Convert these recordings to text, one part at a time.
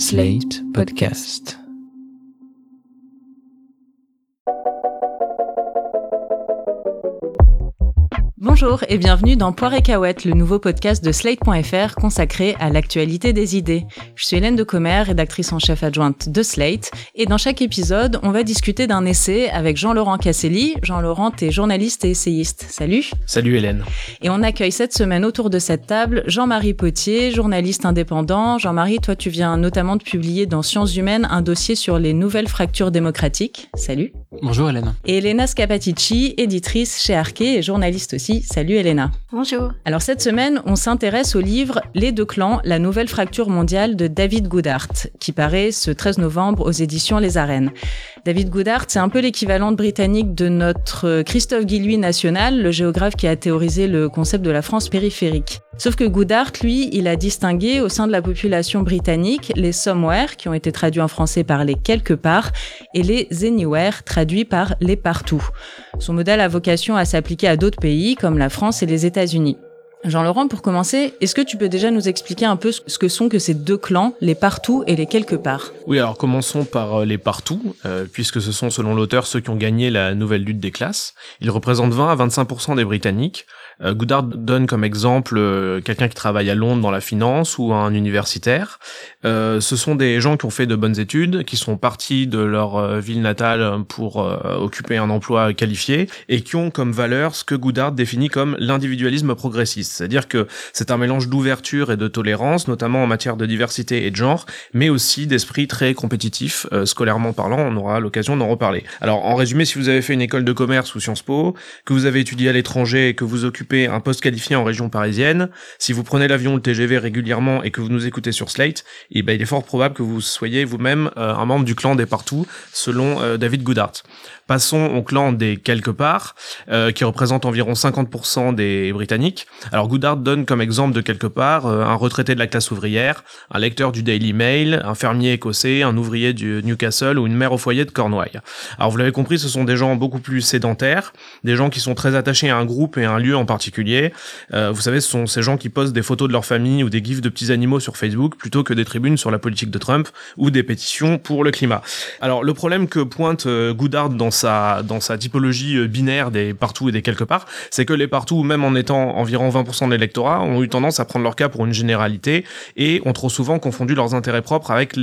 Slate Podcast. Bonjour et bienvenue dans Poire et Cahouette, le nouveau podcast de Slate.fr consacré à l'actualité des idées. Je suis Hélène de Commer, rédactrice en chef adjointe de Slate, et dans chaque épisode, on va discuter d'un essai avec Jean-Laurent Casselli. Jean-Laurent, t'es journaliste et essayiste. Salut Salut Hélène Et on accueille cette semaine autour de cette table Jean-Marie Potier, journaliste indépendant. Jean-Marie, toi tu viens notamment de publier dans Sciences Humaines un dossier sur les nouvelles fractures démocratiques. Salut Bonjour Hélène Et Elena Scapatici, éditrice chez Arquet et journaliste aussi Salut Elena. Bonjour. Alors cette semaine, on s'intéresse au livre Les deux clans, la nouvelle fracture mondiale de David Goodhart, qui paraît ce 13 novembre aux éditions Les Arènes. David Goodhart, c'est un peu l'équivalent britannique de notre Christophe Guilluy national, le géographe qui a théorisé le concept de la France périphérique. Sauf que Goodhart, lui, il a distingué au sein de la population britannique les somewhere, qui ont été traduits en français par les quelque part, et les anywhere, traduits par les partout. Son modèle a vocation à s'appliquer à d'autres pays comme la France et les États-Unis. Jean-Laurent, pour commencer, est-ce que tu peux déjà nous expliquer un peu ce que sont que ces deux clans, les partout et les quelque part? Oui, alors commençons par euh, les partout, euh, puisque ce sont selon l'auteur ceux qui ont gagné la nouvelle lutte des classes. Ils représentent 20 à 25% des Britanniques, Goodard donne comme exemple euh, quelqu'un qui travaille à Londres dans la finance ou un universitaire. Euh, ce sont des gens qui ont fait de bonnes études, qui sont partis de leur euh, ville natale pour occuper un emploi qualifié et qui ont comme valeur ce que Goodard définit comme l'individualisme progressiste. C'est-à-dire que c'est un mélange d'ouverture et de tolérance, notamment en matière de diversité et de genre, mais aussi d'esprit très compétitif, scolairement parlant. On aura l'occasion d'en reparler. Alors, en résumé, si vous avez fait une école de commerce ou Sciences Po, que vous avez étudié à l'étranger et que vous occupez un poste qualifié en région parisienne, si vous prenez l'avion ou le TGV régulièrement et que vous nous écoutez sur Slate, eh ben, il est fort probable que vous soyez vous-même euh, un membre du clan des partout, selon euh, David Goodhart. Passons au clan des quelque part, euh, qui représente environ 50% des Britanniques. Alors Goodhart donne comme exemple de quelque part un retraité de la classe ouvrière, un lecteur du Daily Mail, un fermier écossais, un ouvrier du Newcastle ou une mère au foyer de Cornouailles. Alors vous l'avez compris, ce sont des gens beaucoup plus sédentaires, des gens qui sont très attachés à un groupe et à un lieu en particulier Euh, vous savez, ce sont ces gens qui postent des photos de leur famille ou des gifs de petits animaux sur Facebook plutôt que des tribunes sur la politique de Trump ou des pétitions pour le climat. Alors le problème que pointe euh, Goodard dans sa dans sa typologie euh, binaire des partout et des quelque part, c'est que les partout, même en étant environ 20% de l'électorat, ont eu tendance à prendre leur cas pour une généralité et ont trop souvent confondu leurs intérêts propres avec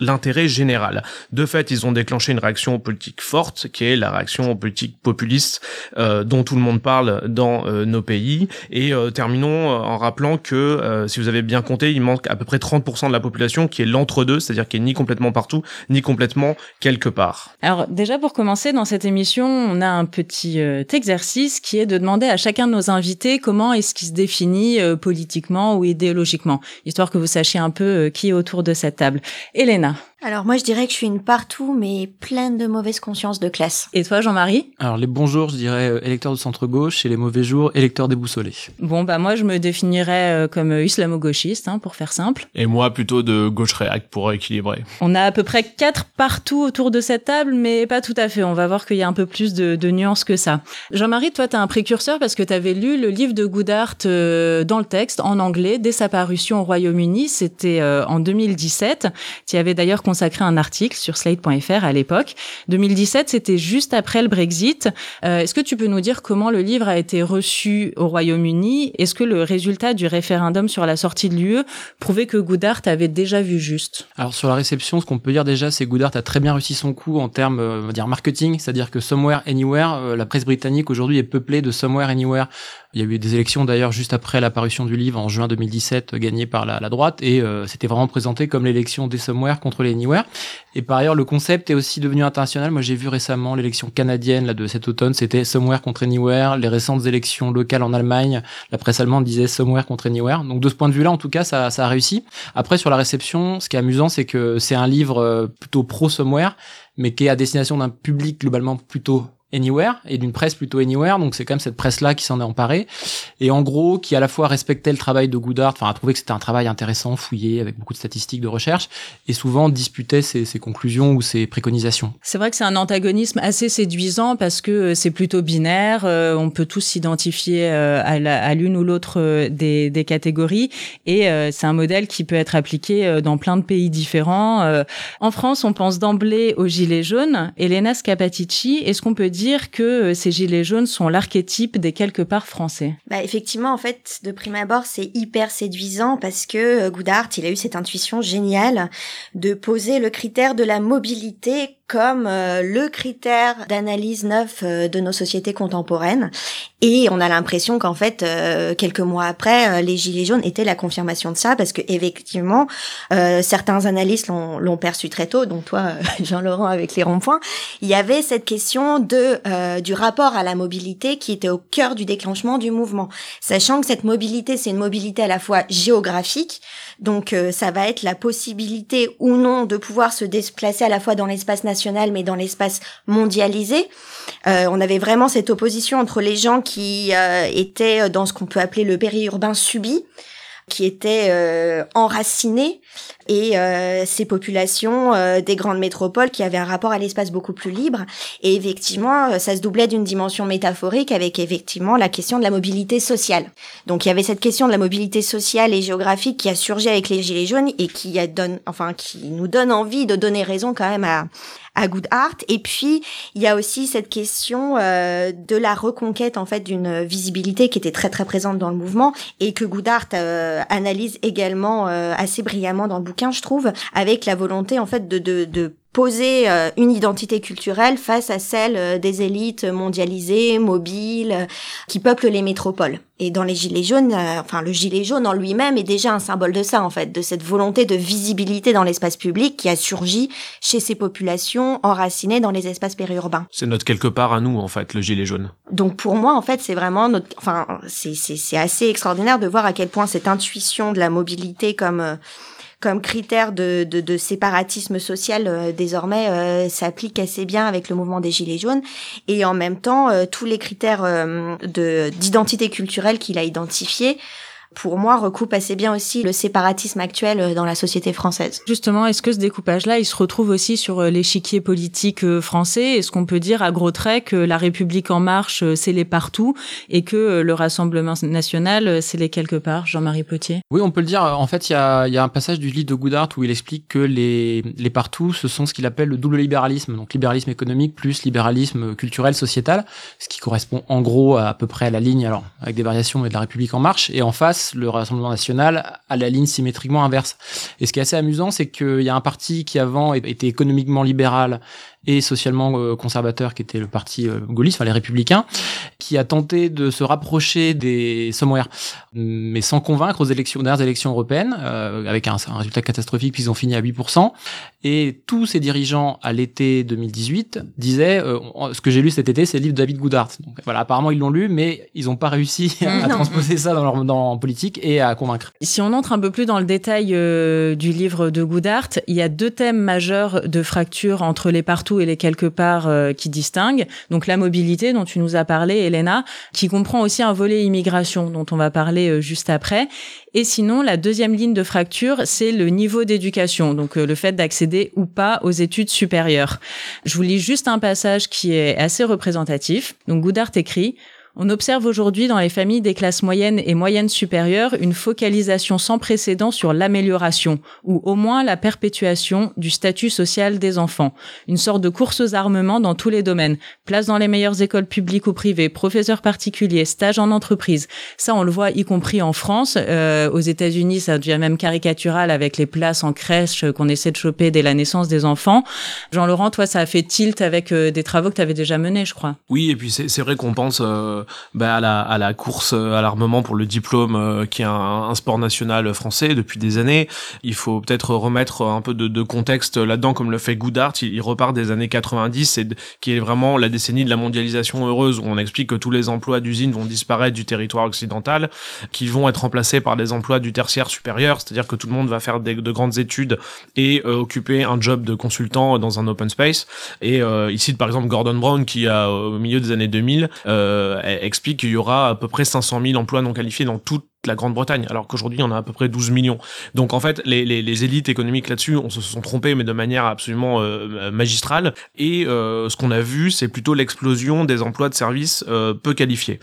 l'intérêt général. De fait, ils ont déclenché une réaction politique forte, qui est la réaction politique populiste euh, dont tout le monde parle dans euh, nos pays. Et euh, terminons euh, en rappelant que, euh, si vous avez bien compté, il manque à peu près 30% de la population qui est l'entre-deux, c'est-à-dire qui est ni complètement partout, ni complètement quelque part. Alors déjà pour commencer, dans cette émission, on a un petit exercice qui est de demander à chacun de nos invités comment est-ce qu'il se définit politiquement ou idéologiquement, histoire que vous sachiez un peu qui est autour de cette table. Elena alors moi je dirais que je suis une partout mais pleine de mauvaise conscience de classe. Et toi Jean-Marie? Alors les bons jours je dirais euh, électeur de centre-gauche et les mauvais jours électeur déboussolé. Bon bah moi je me définirais euh, comme euh, islamo-gauchiste hein, pour faire simple. Et moi plutôt de gauche réact pour équilibrer. On a à peu près quatre partout autour de cette table mais pas tout à fait. On va voir qu'il y a un peu plus de, de nuances que ça. Jean-Marie toi t'as un précurseur parce que t'avais lu le livre de Goodhart dans le texte en anglais dès sa parution au Royaume-Uni. C'était en 2017. Tu avais d'ailleurs consacré un article sur slate.fr à l'époque. 2017, c'était juste après le Brexit. Euh, est-ce que tu peux nous dire comment le livre a été reçu au Royaume-Uni? Est-ce que le résultat du référendum sur la sortie de l'UE prouvait que Goodhart avait déjà vu juste? Alors sur la réception, ce qu'on peut dire déjà, c'est que Goodhart a très bien réussi son coup en termes, euh, on va dire marketing, c'est-à-dire que Somewhere Anywhere, euh, la presse britannique aujourd'hui est peuplée de Somewhere Anywhere. Il y a eu des élections d'ailleurs juste après l'apparition du livre en juin 2017 gagné par la, la droite et c'était vraiment présenté comme l'élection des Somewhere contre les Et par ailleurs, le concept est aussi devenu international. Moi, j'ai vu récemment l'élection canadienne là, de cet automne, c'était Somewhere contre Anywhere. Les récentes élections locales en Allemagne, la presse allemande disait Somewhere contre Anywhere. Donc de ce point de vue-là, en tout cas, ça, ça a réussi. Après, sur la réception, ce qui est amusant, c'est que c'est un livre euh, plutôt pro-Somewhere, mais qui est à destination d'un public globalement plutôt Anywhere et d'une presse plutôt Anywhere. Donc c'est quand même cette presse-là qui s'en est emparée et en gros qui à la fois respectait le travail de Goodhart, enfin a trouvé que c'était un travail intéressant, fouillé avec beaucoup de statistiques de recherche et souvent disputait ses, conclusions ou ses préconisations. C'est vrai que c'est un antagonisme assez séduisant parce que euh, c'est plutôt binaire, euh, on peut tous s'identifier euh, à l'une ou l'autre des, des, catégories et c'est un modèle qui peut être appliqué dans plein de pays différents. En France, on pense d'emblée aux gilets jaunes. Elena Scapatici, est-ce qu'on peut dire que ces gilets jaunes sont l'archétype des quelque part français. Bah, Effectivement, en fait, de prime abord, c'est hyper séduisant parce que Goudart, il a eu cette intuition géniale de poser le critère de la mobilité comme euh, le critère d'analyse neuf euh, de nos sociétés contemporaines. Et on a l'impression qu'en fait, euh, quelques mois après, les Gilets jaunes étaient la confirmation de ça, parce que effectivement, certains analystes l'ont perçu très tôt, donc toi, Jean-Laurent, avec les ronds-points, il y avait cette question de du rapport à la mobilité qui était au cœur du déclenchement du mouvement, sachant que cette mobilité, c'est une mobilité à la fois géographique, donc ça va être la possibilité ou non de pouvoir se déplacer à la fois dans l'espace national mais dans l'espace mondialisé. Euh, on avait vraiment cette opposition entre les gens qui euh, étaient dans ce qu'on peut appeler le périurbain subi, qui étaient euh, enracinés et euh, ces populations euh, des grandes métropoles qui avaient un rapport à l'espace beaucoup plus libre. Et effectivement, euh, ça se doublait d'une dimension métaphorique avec effectivement la question de la mobilité sociale. Donc il y avait cette question de la mobilité sociale et géographique qui a surgi avec les Gilets jaunes et qui, donne, enfin, qui nous donne envie de donner raison quand même à, à Good Art. Et puis, il y a aussi cette question euh, de la reconquête en fait d'une visibilité qui était très très présente dans le mouvement et que Good Art euh, analyse également euh, assez brillamment dans le bouquin, je trouve, avec la volonté en fait de, de, de poser euh, une identité culturelle face à celle euh, des élites mondialisées, mobiles, euh, qui peuplent les métropoles. Et dans les gilets jaunes, enfin le gilet jaune en lui-même est déjà un symbole de ça en fait, de cette volonté de visibilité dans l'espace public qui a surgi chez ces populations enracinées dans les espaces périurbains. C'est notre quelque part à nous en fait, le gilet jaune. Donc pour moi en fait c'est vraiment notre, enfin c'est c'est assez extraordinaire de voir à quel point cette intuition de la mobilité comme comme critère de, de, de séparatisme social euh, désormais euh, s'applique assez bien avec le mouvement des Gilets jaunes. Et en même temps euh, tous les critères de d'identité culturelle qu'il a identifiés pour moi, recoupe assez bien aussi le séparatisme actuel euh, dans la société française. Justement, est-ce que ce découpage-là, il se retrouve aussi sur euh, l'échiquier politique euh, français? Est-ce qu'on peut dire à gros traits que la République en marche, c'est les partout et que le Rassemblement national, c'est les quelque part? Jean-Marie Potier Oui, on peut le dire. En fait, il y a, y a, un passage du livre de Goudart où il explique que les, les partout, ce sont ce qu'il appelle le double libéralisme. Donc libéralisme économique plus libéralisme culturel, sociétal, ce qui correspond en gros à, à peu près à la ligne, alors avec des variations, de la République en marche. Et en face, le Rassemblement national à la ligne symétriquement inverse. Et ce qui est assez amusant, c'est qu'il y a un parti qui avant était économiquement libéral et socialement euh, conservateur, qui était le parti euh, gaulliste, enfin les républicains, qui a tenté de se rapprocher des somewhere, mais sans convaincre aux élections, aux dernières élections européennes, euh, avec un, un, résultat catastrophique, puis ils ont fini à 8%. Et tous ces dirigeants à l'été 2018 disaient, ce que j'ai lu cet été, c'est le livre de David Goodhart. Donc voilà, apparemment ils l'ont lu, mais ils n'ont pas réussi à, transposer ça dans leur dans politique et à convaincre. Si on entre un peu plus dans le détail du livre de Goodhart, il y a deux thèmes majeurs de fracture entre les et les quelque part euh, qui distinguent. Donc la mobilité dont tu nous as parlé, Elena, qui comprend aussi un volet immigration dont on va parler euh, juste après. Et sinon, la deuxième ligne de fracture, c'est le niveau d'éducation, donc euh, le fait d'accéder ou pas aux études supérieures. Je vous lis juste un passage qui est assez représentatif. Donc Goudart écrit on observe aujourd'hui dans les familles des classes moyennes et moyennes supérieures une focalisation sans précédent sur l'amélioration, ou au moins la perpétuation du statut social des enfants. Une sorte de course aux armements dans tous les domaines. Place dans les meilleures écoles publiques ou privées, professeurs particuliers, stages en entreprise. Ça, on le voit y compris en France. Euh, aux États-Unis, ça devient même caricatural avec les places en crèche qu'on essaie de choper dès la naissance des enfants. Jean-Laurent, toi, ça a fait tilt avec euh, des travaux que tu avais déjà menés, je crois. Oui, et puis c'est vrai qu'on pense... Euh bah, à, la, course à l'armement pour le diplôme, qui est un, sport national français depuis des années. Il faut peut-être remettre un peu de, contexte là-dedans, comme le fait Goudart. Il, il repart des années 90, et qui est vraiment la décennie de la mondialisation heureuse, où on explique que tous les emplois d'usine vont disparaître du territoire occidental, qui vont être remplacés par des emplois du tertiaire supérieur, c'est-à-dire que tout le monde va faire de grandes études et euh, occuper un job de consultant dans un open space. Et euh, ici, par exemple, Gordon Brown, qui a au milieu des années 2000, euh, explique qu'il y aura à peu près 500 000 emplois non qualifiés dans toute la Grande-Bretagne, alors qu'aujourd'hui il y en a à peu près 12 millions. Donc en fait, les, les, les élites économiques là-dessus, on se sont trompés, mais de manière absolument euh, magistrale. Et euh, ce qu'on a vu, c'est plutôt l'explosion des emplois de services euh, peu qualifiés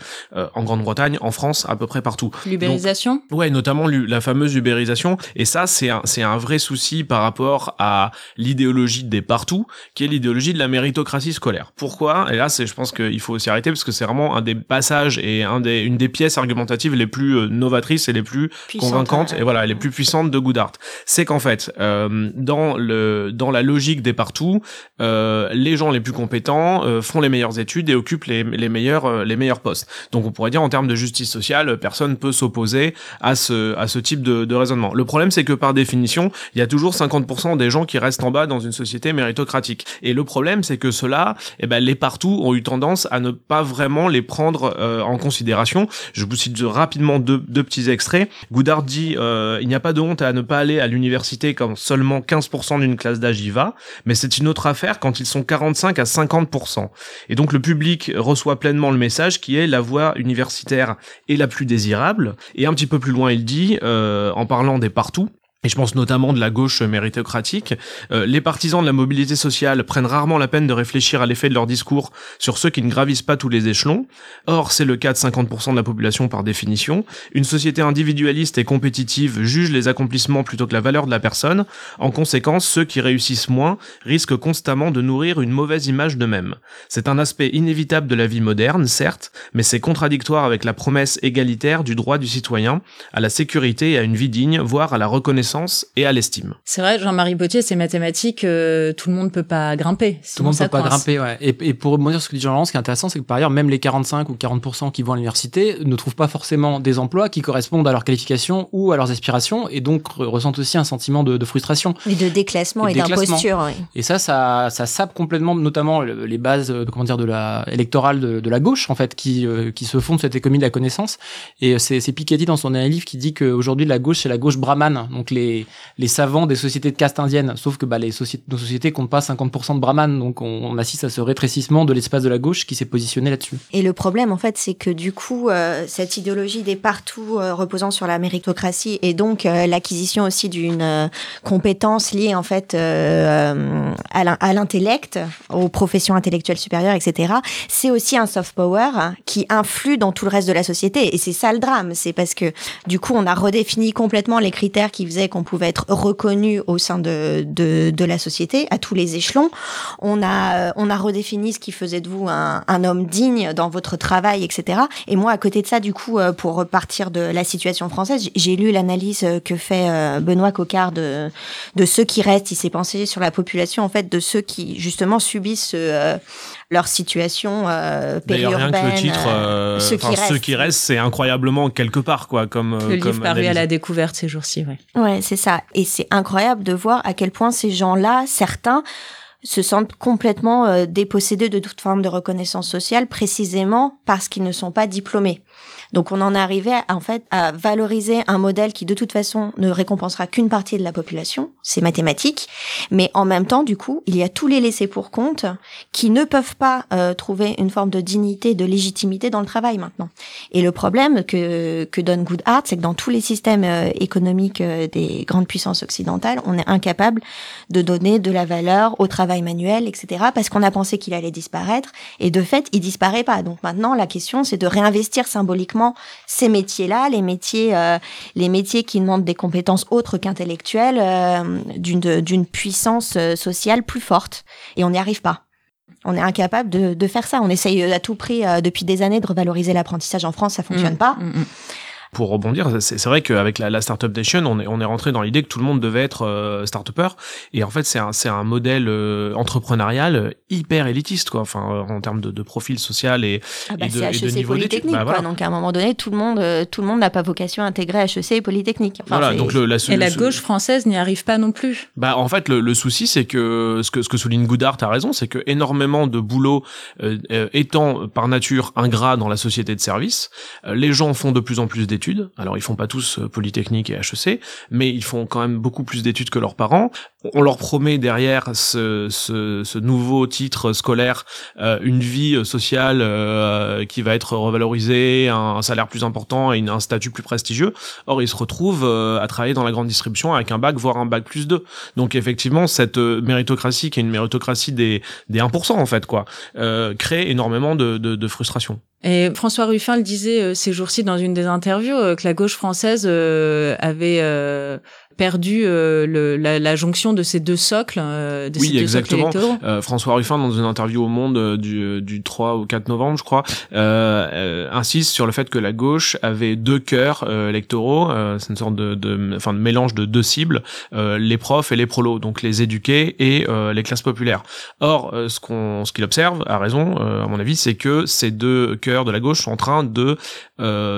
en Grande-Bretagne, en France, à peu près partout. L'ubérisation. Ouais, notamment la fameuse ubérisation. Et ça, c'est un, c'est un vrai souci par rapport à l'idéologie des partout, qui est l'idéologie de la méritocratie scolaire. Pourquoi? Et là, c'est, je pense qu'il faut s'y arrêter parce que c'est vraiment un des passages et un des, une des pièces argumentatives les plus novatrices et les plus Puissante, convaincantes ouais. et voilà les plus puissantes de Goodhart. C'est qu'en fait, euh, dans le dans la logique des partout, euh, les gens les plus compétents euh, font les meilleures études et occupent les, les meilleurs euh, les meilleurs postes. Donc on pourrait dire en termes de justice sociale, personne peut s'opposer à ce à ce type de, de raisonnement. Le problème c'est que par définition, il y a toujours 50% des gens qui restent en bas dans une société méritocratique. Et le problème c'est que cela, eh ben les partout ont eu tendance à ne pas vraiment les prendre euh, en considération. Je vous cite rapidement deux, deux petits extraits. Goudard dit euh, il n'y a pas de honte à ne pas aller à l'université quand seulement 15% d'une classe d'âge y va, mais c'est une autre affaire quand ils sont 45 à 50%. Et donc le public reçoit pleinement le message qui est la voie universitaire est la plus désirable. Et un petit peu plus loin il dit euh, en parlant des partout et je pense notamment de la gauche méritocratique, euh, les partisans de la mobilité sociale prennent rarement la peine de réfléchir à l'effet de leur discours sur ceux qui ne gravissent pas tous les échelons. Or, c'est le cas de 50% de la population par définition. Une société individualiste et compétitive juge les accomplissements plutôt que la valeur de la personne. En conséquence, ceux qui réussissent moins risquent constamment de nourrir une mauvaise image d'eux-mêmes. C'est un aspect inévitable de la vie moderne, certes, mais c'est contradictoire avec la promesse égalitaire du droit du citoyen à la sécurité et à une vie digne, voire à la reconnaissance et à l'estime. C'est vrai, Jean-Marie Potier, c'est mathématiques, euh, tout le monde peut pas grimper. Tout le monde ça peut pas grimper, ouais. Et, et pour rebondir sur ce que dit Jean-Laurent, ce qui est intéressant, c'est que par ailleurs, même les 45 ou 40% qui vont à l'université ne trouvent pas forcément des emplois qui correspondent à leurs qualifications ou à leurs aspirations, et donc re- ressentent aussi un sentiment de, de frustration. Et de déclassement Et d'imposture. Et ça, ça, ça sape complètement, notamment le- les bases, euh, comment dire, de la électorale de, de la gauche, en fait, qui, euh, qui se font de cette économie de la connaissance. Et c'est, Piketty dans son dernier livre qui dit qu'aujourd'hui, la gauche, c'est la gauche brahmane. Donc les, savants des sociétés de caste indienne. Sauf que bah, les sociétés, nos sociétés comptent pas 50% de brahmanes. Donc on, assiste à ce rétrécissement de l'espace de la gauche qui s'est positionné là-dessus. Et le problème, en fait, c'est que du coup, euh, cette idéologie des partout euh, reposant sur la méritocratie et donc euh, l'acquisition aussi d'une compétence liée en fait à l'intellect, aux professions intellectuelles supérieures, etc. C'est aussi un soft power hein, qui influe dans tout le reste de la société. Et c'est ça le drame, c'est parce que du coup, on a redéfini complètement les critères qui faisaient qu'on pouvait être reconnu au sein de, la société à tous les échelons. On a, euh, redéfini ce qui faisait de vous un, homme digne dans votre travail, etc. Et moi, à côté de ça, du coup, euh, pour repartir de la situation française, j'ai- lu l'analyse que fait euh, Benoît Coquard de, de ceux qui restent. Il s'est pensé sur la population, en fait, de ceux qui, justement, subissent euh, leur situation euh, D'ailleurs, rien périurbaine. que le titre, euh, euh, ceux, qui ceux restent. qui restent, c'est incroyablement quelque part, quoi, comme. euh, Le comme livre paru à la découverte ces jours-ci, ouais. Ouais, c'est ça. Et c'est incroyable de voir à quel point ces gens-là, certains, se sentent complètement euh, dépossédés de toute forme de reconnaissance sociale, précisément parce qu'ils ne sont pas diplômés. Donc on en est arrivé à, en fait à valoriser un modèle qui de toute façon ne récompensera qu'une partie de la population, c'est mathématique, mais en même temps du coup il y a tous les laissés pour compte qui ne peuvent pas euh, trouver une forme de dignité, de légitimité dans le travail maintenant. Et le problème que que donne Goodhart, c'est que dans tous les systèmes euh, économiques euh, des grandes puissances occidentales, on est incapable de donner de la valeur au travail manuel, etc. Parce qu'on a pensé qu'il allait disparaître, et de fait il disparaît pas. Donc maintenant la question c'est de réinvestir symboliquement ces métiers-là, les métiers, euh, les métiers qui demandent des compétences autres qu'intellectuelles, euh, d'une d'une puissance euh, sociale plus forte. Et on n'y arrive pas. On est incapable de, de faire ça. On essaye à tout prix euh, depuis des années de revaloriser l'apprentissage en France, ça fonctionne Mm, pas. mm, mm. Pour rebondir, c'est vrai qu'avec la, la Startup Nation, on est, on est rentré dans l'idée que tout le monde devait être euh, start-upper. Et en fait, c'est un, un modèle euh, entrepreneurial hyper élitiste, quoi. Enfin, euh, en termes de, de, profil social et, ah bah et, de, et de niveau d'études. Bah, voilà. Donc, à un moment donné, tout le monde, tout le monde n'a pas vocation à intégrer HEC et Polytechnique. Enfin, voilà. Donc, le, la, et la gauche française n'y arrive pas non plus. Bah, en fait, le, le souci, c'est que ce que ce que souligne Goudart a raison, c'est que énormément de boulot euh, étant par nature ingrat dans la société de service, les gens font de plus en plus d'études. Alors, ils font pas tous Polytechnique et HEC, mais ils font quand même beaucoup plus d'études que leurs parents. On leur promet derrière ce, ce, ce nouveau titre scolaire euh, une vie sociale euh, qui va être revalorisée, un, salaire plus important et un statut plus prestigieux. Or, ils se retrouvent euh, à travailler dans la grande distribution avec un bac, voire un bac plus 2. Donc, effectivement, cette euh, méritocratie, qui est une méritocratie des, des 1%, en fait, quoi, euh, crée énormément de, de, de frustration. Et François Ruffin le disait euh, ces jours-ci dans une des interviews euh, que la gauche française euh, avait perdu euh, le, la, la, jonction de ces deux socles, euh, de oui, ces deux exactement. socles euh, François Ruffin, dans une interview au Monde du, du 3 au 4 novembre, je crois, insiste sur le fait que la gauche avait deux cœurs électoraux, c'est une sorte de, de, enfin, de mélange de deux cibles, les profs et les prolos, donc les éduqués et les classes populaires. Or, ce qu'on, ce qu'il observe, à raison, à mon avis, c'est que ces deux cœurs de la gauche sont en train de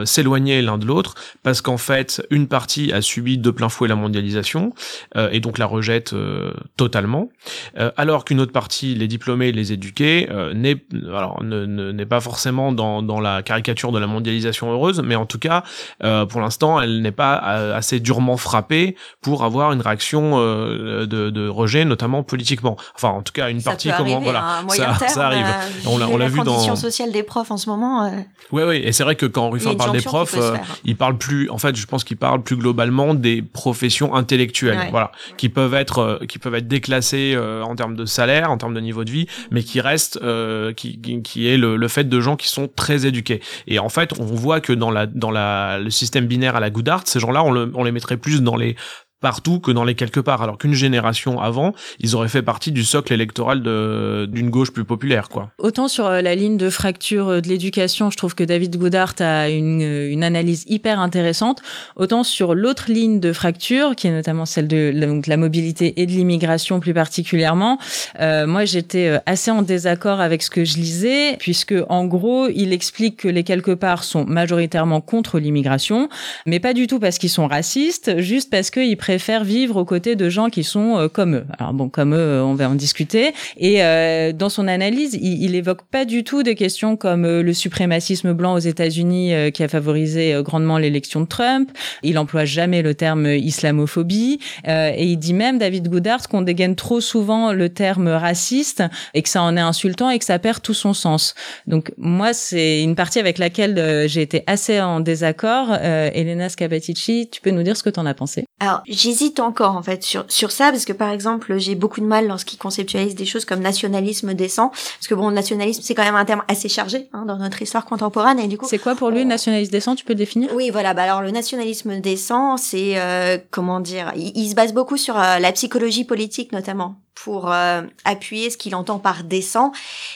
s'éloigner l'un de l'autre, parce qu'en fait, une partie a subi de plein fouet la mondialisation mondialisation euh, et donc la rejette euh, totalement, euh, alors qu'une autre partie, les diplômés, les éduqués, n'est alors n'est pas forcément dans, dans la caricature de la mondialisation heureuse, mais en tout cas, pour l'instant, elle n'est pas assez durement frappée pour avoir une réaction de, de, rejet, notamment politiquement. Enfin, en tout cas, une ça partie comment voilà, ça, terme, ça, arrive. on l'a on l'a vu dans. La condition sociale des profs en ce moment. Ouais, ouais, et c'est vrai que quand Ruffin parle des profs, il parle plus. En fait, je pense qu'il parle plus globalement des professions intellectuelles, ouais. voilà, qui peuvent être euh, qui peuvent être déclassées euh, en termes de salaire, en termes de niveau de vie, mais qui restent euh, qui, qui est le, le, fait de gens qui sont très éduqués. Et en fait, on voit que dans la dans la le système binaire à la Goodhart, ces gens-là, on, le, on les mettrait plus dans les partout que dans les quelque part alors qu'une génération avant ils auraient fait partie du socle électoral d'une gauche plus populaire quoi. Autant sur euh, la ligne de fracture euh, de l'éducation je trouve que David Goudart a une, euh, une analyse hyper intéressante. Autant sur l'autre ligne de fracture qui est notamment celle de donc, la mobilité et de l'immigration plus particulièrement moi j'étais assez en désaccord avec ce que je lisais puisque en gros il explique que les quelque part sont majoritairement contre l'immigration mais pas du tout parce qu'ils sont racistes juste parce qu'ils préfèrent vivre aux côtés de gens qui sont euh, comme eux. Alors bon, comme eux, euh, on va en discuter. Et euh, dans son analyse, il, il évoque pas du tout des questions comme euh, le suprémacisme blanc aux États-Unis euh, qui a favorisé grandement l'élection de Trump. Il emploie jamais le terme islamophobie. et il dit même, David Goodhart, qu'on dégaine trop souvent le terme raciste et que ça en est insultant et que ça perd tout son sens. Donc moi, c'est une partie avec laquelle j'ai été assez en désaccord. Elena Scabatici, tu peux nous dire ce que tu en as pensé? Alors, J'hésite encore en fait sur sur ça parce que par exemple j'ai beaucoup de mal lorsqu'il conceptualise des choses comme nationalisme décent parce que bon nationalisme c'est quand même un terme assez chargé hein, dans notre histoire contemporaine et du coup c'est quoi pour lui nationalisme décent tu peux le définir? Oui voilà bah alors le nationalisme décent c'est euh, comment dire il, il, se base beaucoup sur euh, la psychologie politique notamment pour euh, appuyer ce qu'il entend par décent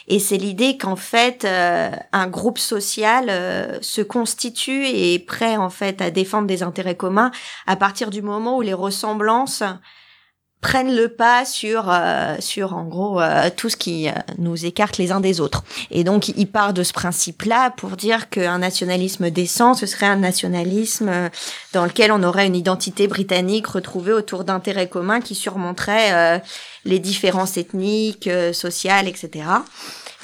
et c'est l'idée qu'en fait euh, un groupe social euh, se constitue et est prêt en fait à défendre des intérêts communs à partir du moment où les ressemblances prennent le pas sur euh, sur en gros euh, tout ce qui euh, nous écarte les uns des autres. Et donc il part de ce principe-là pour dire qu'un nationalisme décent, ce serait un nationalisme dans lequel on aurait une identité britannique retrouvée autour d'intérêts communs qui surmonteraient les différences ethniques, sociales, etc.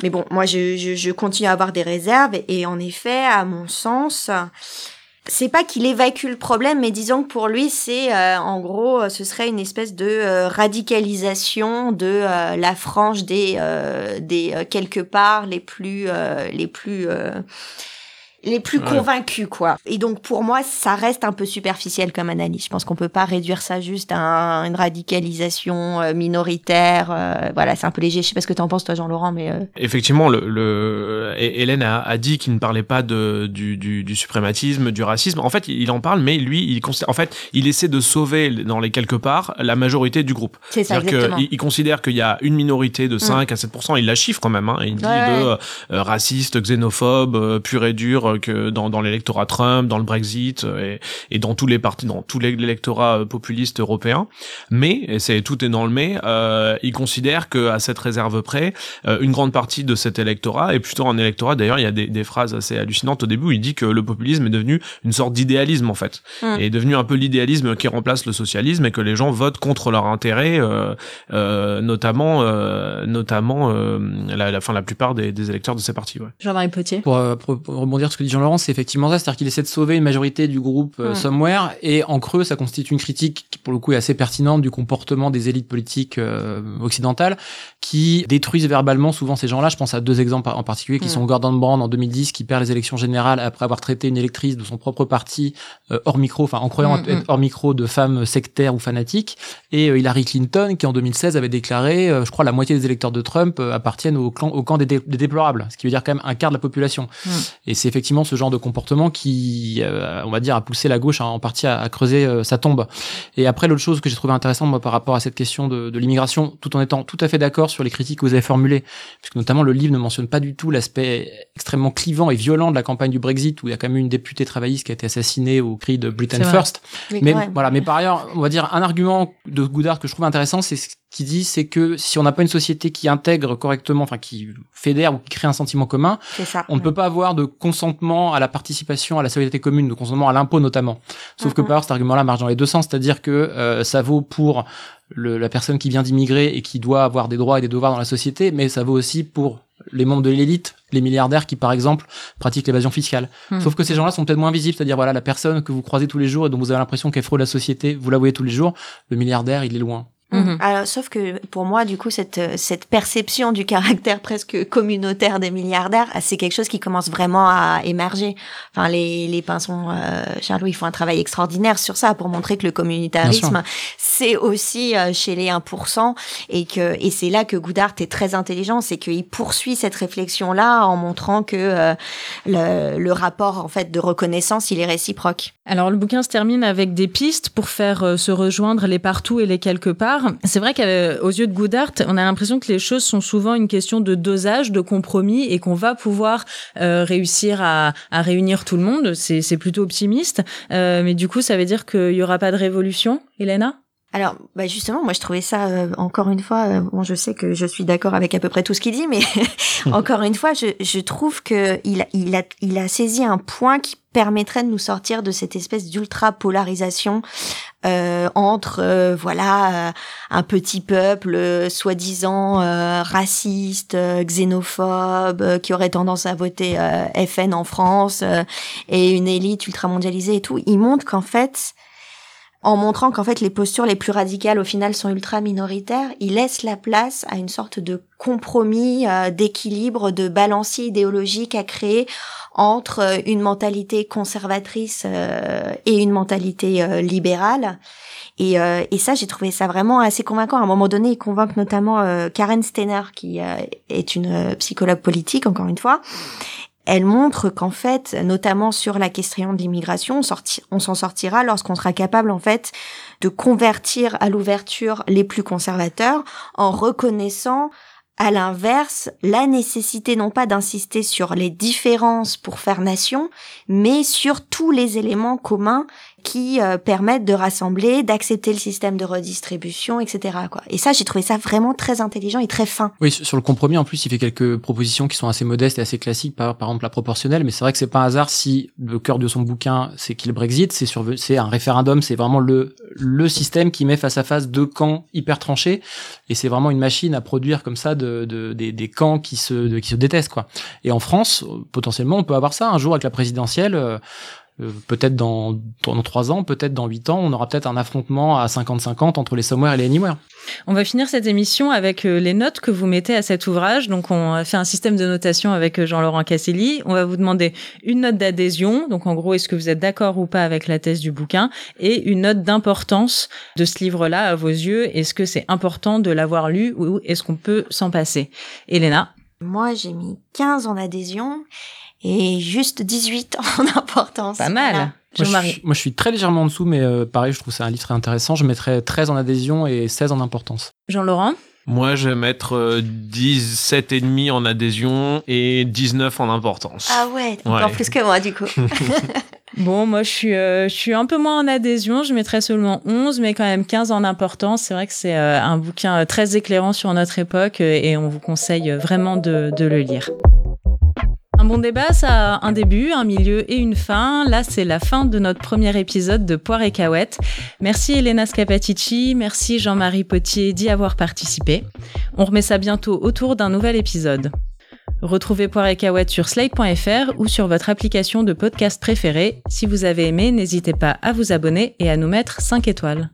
Mais bon, moi je, je, je continue à avoir des réserves et en effet, à mon sens, c'est pas qu'il évacue le problème, mais disons que pour lui, c'est euh, en gros, ce serait une espèce de euh, radicalisation de euh, la frange des des quelque part les plus les plus les plus ouais. convaincus quoi. Et donc pour moi ça reste un peu superficiel comme analyse. Je pense qu'on peut pas réduire ça juste à un, une radicalisation euh, minoritaire. Euh, voilà, c'est un peu léger. Je sais pas ce que tu en penses toi Jean-Laurent mais euh... Effectivement le, le... Hélène a, a dit qu'il ne parlait pas de du, du, du, suprématisme, du racisme. En fait, il en parle mais lui il en fait, il essaie de sauver dans les quelque part la majorité du groupe. C'est ça exactement. il, il, considère qu'il y a une minorité de 5 mmh. à 7% il la chiffre quand même hein, il dit ouais, de euh, raciste, xénophobe, pur et dur euh, que dans, dans l'électorat Trump, dans le Brexit et, et dans tous les partis, dans tous l'électorat populiste européen. Mais, et c'est tout est dans le mais, euh, il considère que à cette réserve près, une grande partie de cet électorat est plutôt un électorat. D'ailleurs, il y a des, des phrases assez hallucinantes au début. Où il dit que le populisme est devenu une sorte d'idéalisme en fait, mmh. et est devenu un peu l'idéalisme qui remplace le socialisme et que les gens votent contre leur intérêt, notamment, notamment la, la, fin, la plupart des, des électeurs de ces partis. Ouais. Jean-Marie Potier. Pour, pour, rebondir sur que dit Jean-Laurent, c'est effectivement ça, c'est-à-dire qu'il essaie de sauver une majorité du groupe euh, Somewhere, et en creux, ça constitue une critique qui, pour le coup, est assez pertinente du comportement des élites politiques euh, occidentales, qui détruisent verbalement souvent ces gens-là. Je pense à deux exemples en particulier, qui sont Gordon Brown en 2010, qui perd les élections générales après avoir traité une électrice de son propre parti euh, hors micro, enfin en croyant être hors micro de femmes sectaires ou fanatiques, et Hillary Clinton, qui en 2016 avait déclaré, je crois, la moitié des électeurs de Trump appartiennent au, clan, au camp des, des, déplorables, ce qui veut dire quand même un quart de la population. Et c'est effectivement ce genre de comportement qui, euh, on va dire, a poussé la gauche en partie à, creuser euh, sa tombe. Et après, l'autre chose que j'ai trouvé intéressante moi, par rapport à cette question de, de l'immigration, tout en étant tout à fait d'accord sur les critiques que vous avez formulées, puisque notamment le livre ne mentionne pas du tout l'aspect extrêmement clivant et violent de la campagne du Brexit, où il y a quand même une députée travailliste qui a été assassinée au cri de Britain First. mais voilà, mais par ailleurs, on va dire un argument de Goudard que je trouve intéressant, c'est qui dit c'est que si on n'a pas une société qui intègre correctement, enfin qui fédère ou qui crée un sentiment commun, on ne peut pas avoir de consentement à la participation à la solidarité commune, de consentement à l'impôt notamment. Sauf que par cet argument-là marche dans les deux sens, c'est-à-dire que euh, ça vaut pour le, la personne qui vient d'immigrer et qui doit avoir des droits et des devoirs dans la société, mais ça vaut aussi pour les membres de l'élite, les milliardaires qui, par exemple, pratiquent l'évasion fiscale. Hmm. Sauf que ces gens-là sont peut-être moins visibles, c'est-à-dire, voilà, la personne que vous croisez tous les jours et dont vous avez l'impression qu'elle fraude la société, vous la voyez tous les jours, le milliardaire, il est loin. Alors, sauf que pour moi, du coup, cette, cette perception du caractère presque communautaire des milliardaires, c'est quelque chose qui commence vraiment à émerger. Enfin, les, les pinsons, euh, Charles, ils font un travail extraordinaire sur ça pour montrer que le communautarisme, c'est aussi euh, chez les 1%. Et que et c'est là que Goudart est très intelligent, c'est qu'il poursuit cette réflexion-là en montrant que euh, le, le rapport, en fait, de reconnaissance, il est réciproque. Alors, le bouquin se termine avec des pistes pour faire euh, se rejoindre les partout et les quelque part. C'est vrai qu'aux yeux de Goodart, on a l'impression que les choses sont souvent une question de dosage, de compromis, et qu'on va pouvoir euh, réussir à, à, réunir tout le monde. C'est plutôt optimiste. Euh, mais du coup, ça veut dire qu'il y aura pas de révolution, Elena? Alors, bah justement, moi je trouvais ça euh, encore une fois. Euh, bon, je sais que je suis d'accord avec à peu près tout ce qu'il dit, mais encore une fois, je, je trouve que il, il a il a saisi un point qui permettrait de nous sortir de cette espèce d'ultra polarisation euh, entre euh, voilà un petit peuple soi-disant raciste, xénophobe, qui aurait tendance à voter FN en France et une élite ultra mondialisée et tout. Il montre qu'en fait en montrant qu'en fait les postures les plus radicales au final sont ultra minoritaires, il laisse la place à une sorte de compromis, euh, d'équilibre, de balancier idéologique à créer entre euh, une mentalité conservatrice euh, et une mentalité libérale. Et, et ça, j'ai trouvé ça vraiment assez convaincant. À un moment donné, il convainc notamment Karen Steiner, qui est une psychologue politique, encore une fois, elle montre qu'en fait, notamment sur la question de l'immigration, on s'en sortira lorsqu'on sera capable en fait de convertir à l'ouverture les plus conservateurs en reconnaissant à l'inverse, la nécessité non pas d'insister sur les différences pour faire nation, mais sur tous les éléments communs qui euh, permettent de rassembler, d'accepter le système de redistribution, etc. Quoi. Et ça, j'ai trouvé ça vraiment très intelligent et très fin. Oui, sur le compromis, en plus, il fait quelques propositions qui sont assez modestes et assez classiques, par, exemple la proportionnelle, mais c'est vrai que c'est pas un hasard si le cœur de son bouquin, c'est qu'il Brexit, c'est sur, c'est un référendum, c'est vraiment le, le système qui met face à face deux camps hyper tranchés, et c'est vraiment une machine à produire comme ça de, de des, camps qui se, qui se détestent, quoi. Et en France, potentiellement, on peut avoir ça un jour avec la présidentielle. Euh, peut-être dans, dans 3 ans, peut-être dans 8 ans, on aura peut-être un affrontement à 50-50 entre les Somewhere et les Anywhere. On va finir cette émission avec euh, les notes que vous mettez à cet ouvrage. Donc, on a fait un système de notation avec euh, Jean-Laurent Casselli. On va vous demander une note d'adhésion. Donc, en gros, est-ce que vous êtes d'accord ou pas avec la thèse du bouquin? Et une note d'importance de ce livre-là à vos yeux. Est-ce que c'est important de l'avoir lu ou est-ce qu'on peut s'en passer? Elena? Moi, j'ai mis 15 en adhésion et juste 18 en importance. Pas mal. Moi je, moi je, suis très légèrement en dessous, mais euh, pareil, je trouve c'est un livre très intéressant. Je mettrais 13 en adhésion et 16 en importance. Jean-Laurent Moi, je vais mettre 17 et demi en adhésion et 19 en importance. Ah ouais, encore plus que moi du coup. Bon, moi, je suis, euh, je suis un peu moins en adhésion. Je mettrais seulement 11, mais quand même 15 en importance. C'est vrai que c'est euh, un bouquin euh, très éclairant sur notre époque et on vous conseille vraiment de, de le lire. Un bon débat, ça a un début, un milieu et une fin. Là, c'est la fin de notre premier épisode de Poire et Cahouette. Merci Elena Scapatici, merci Jean-Marie Potier d'y avoir participé. On remet ça bientôt autour d'un nouvel épisode. Retrouvez Poire et Cahouette sur slate.fr ou sur votre application de podcast préférée. Si vous avez aimé, n'hésitez pas à vous abonner et à nous mettre 5 étoiles.